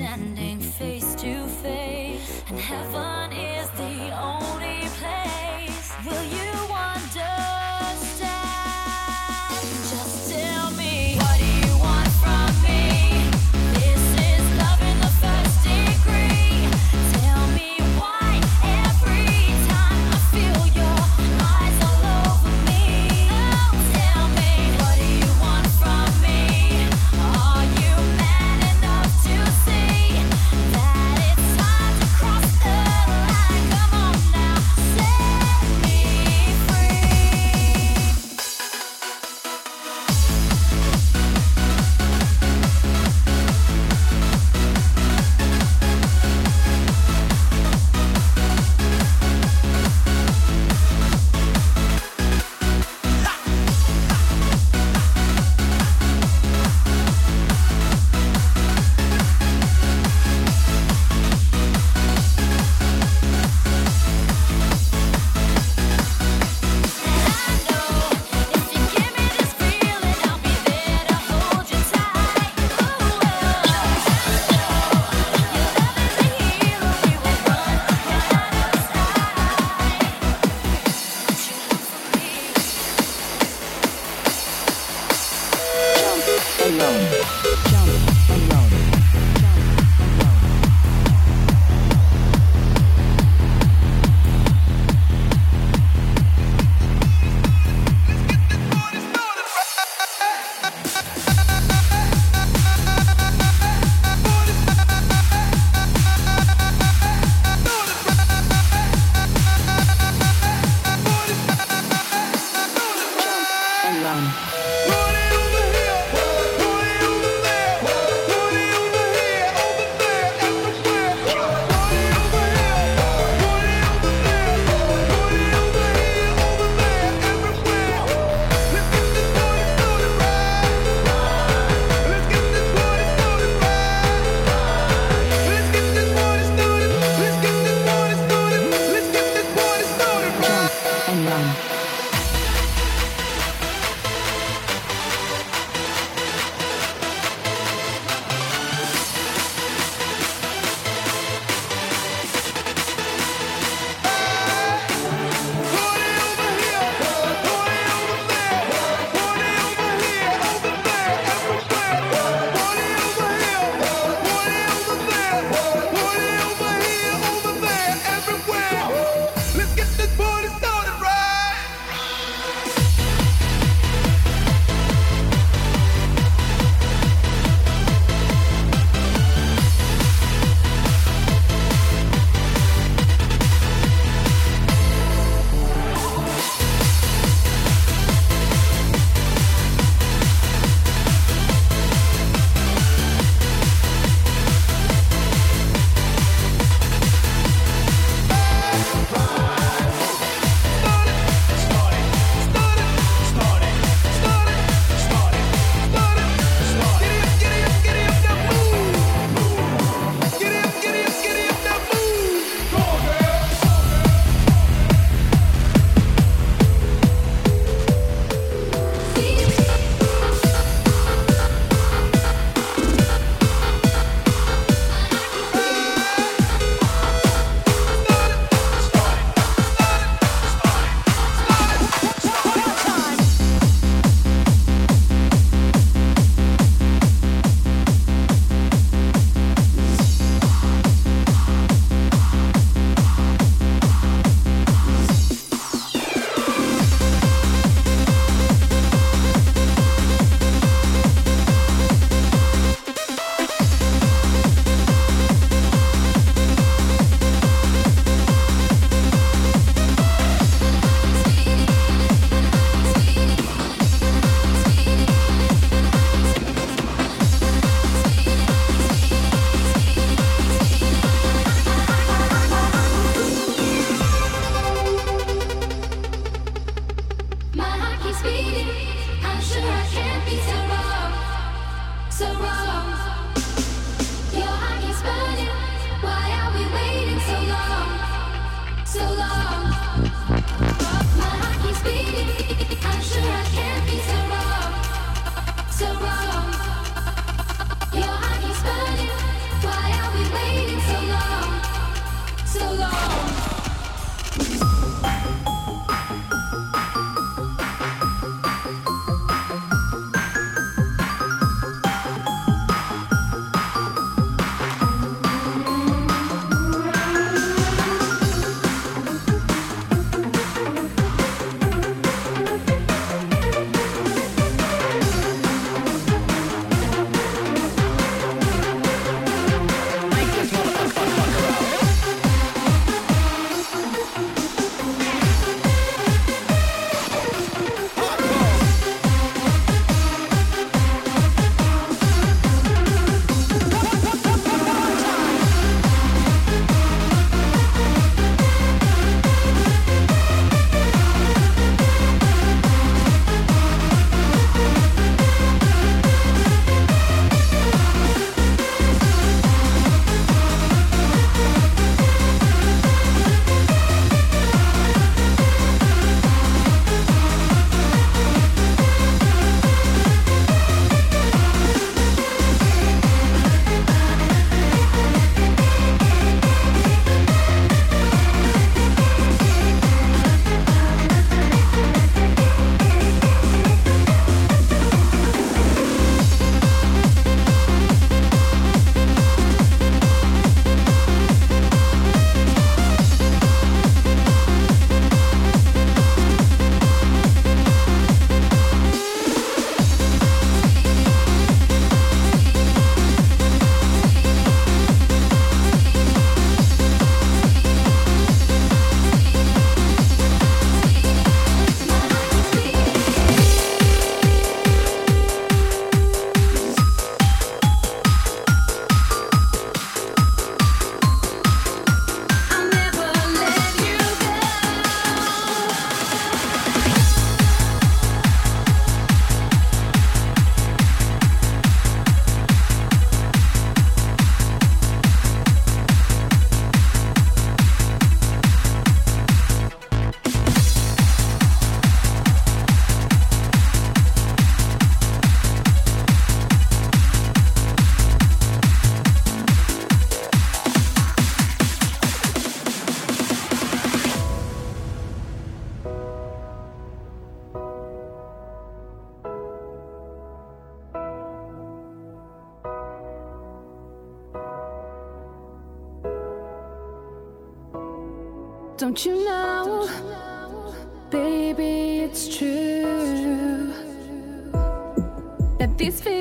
standing face to face, and heaven Don't you know, baby, it's true that these feelings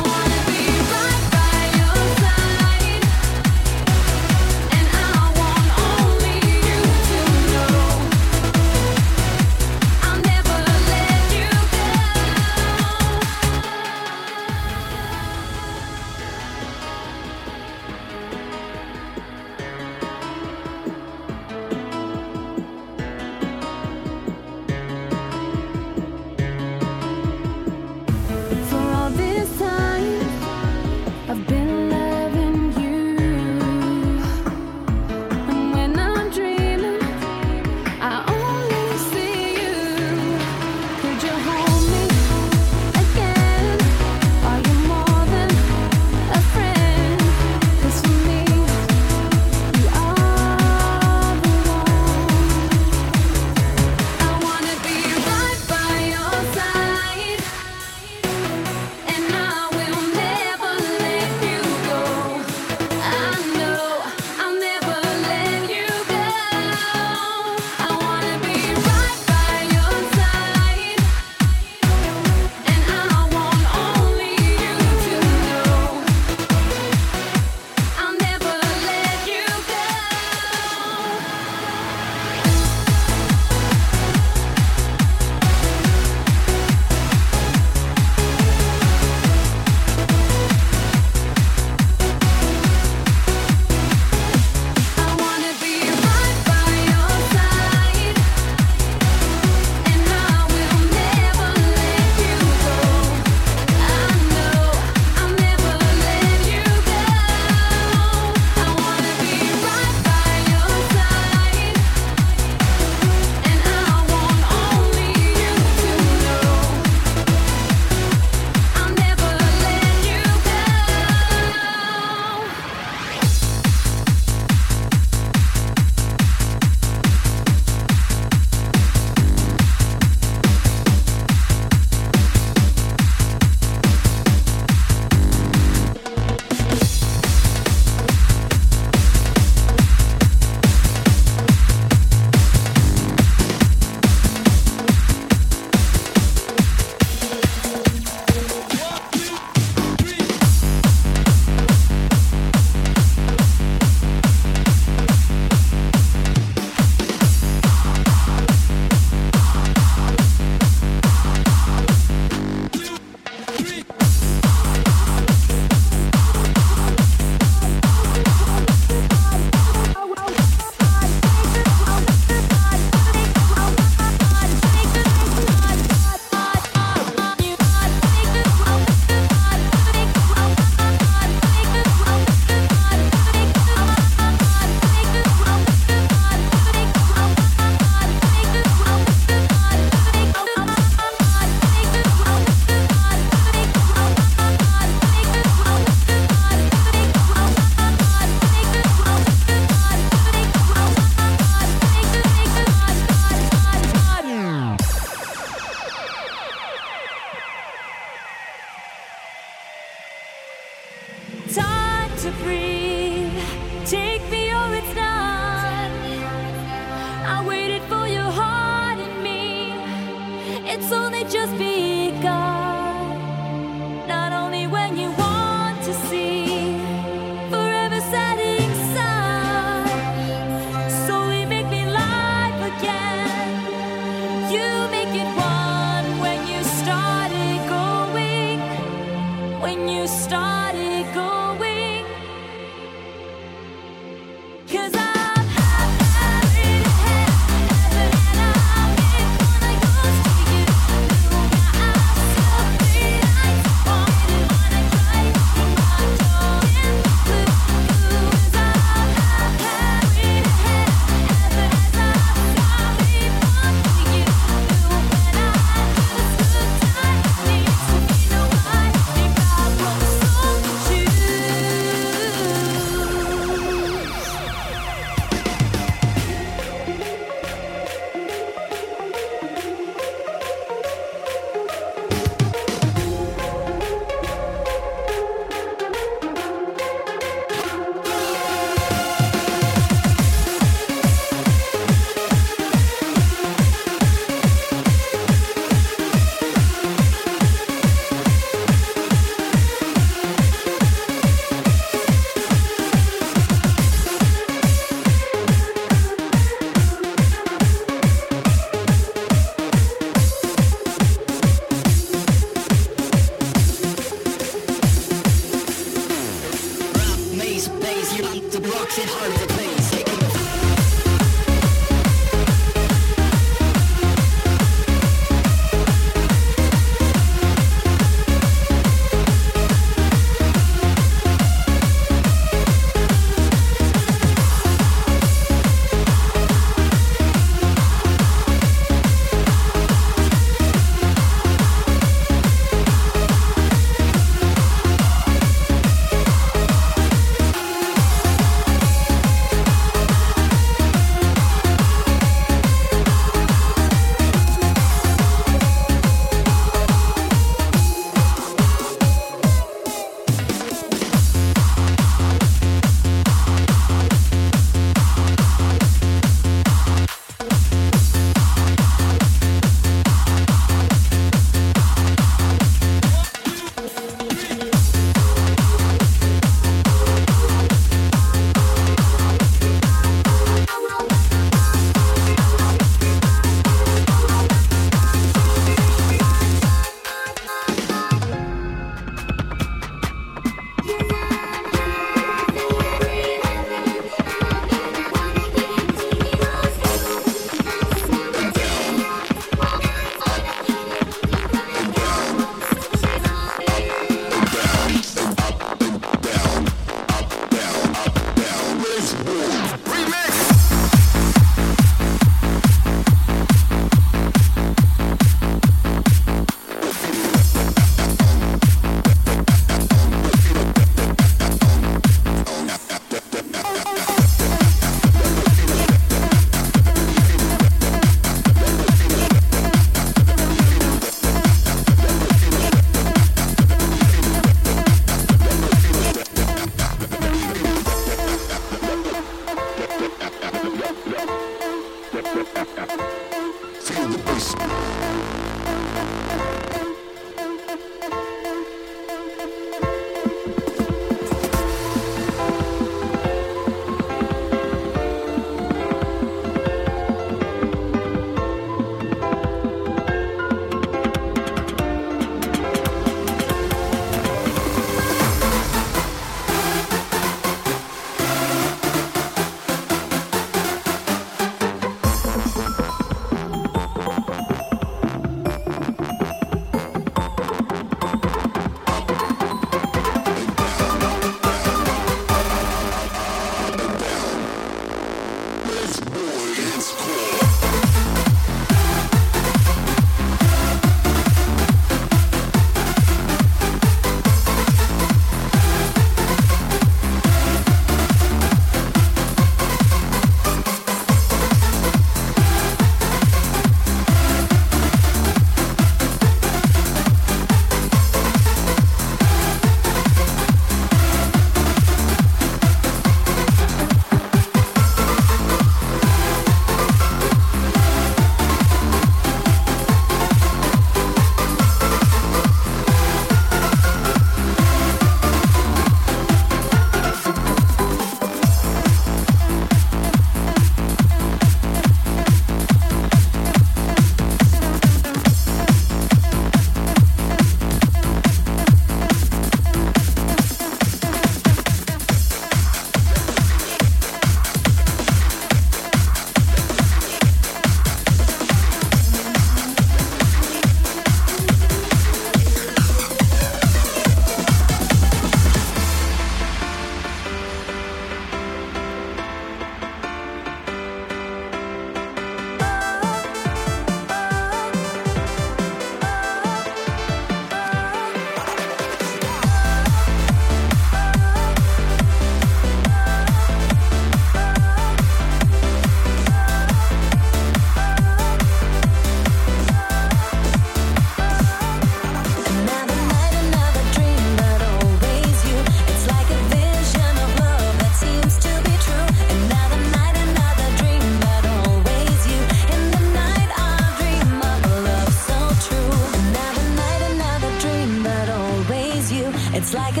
like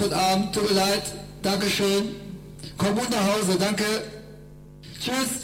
heute Abend. Tut mir leid. Dankeschön. Komm gut nach Hause. Danke. Tschüss.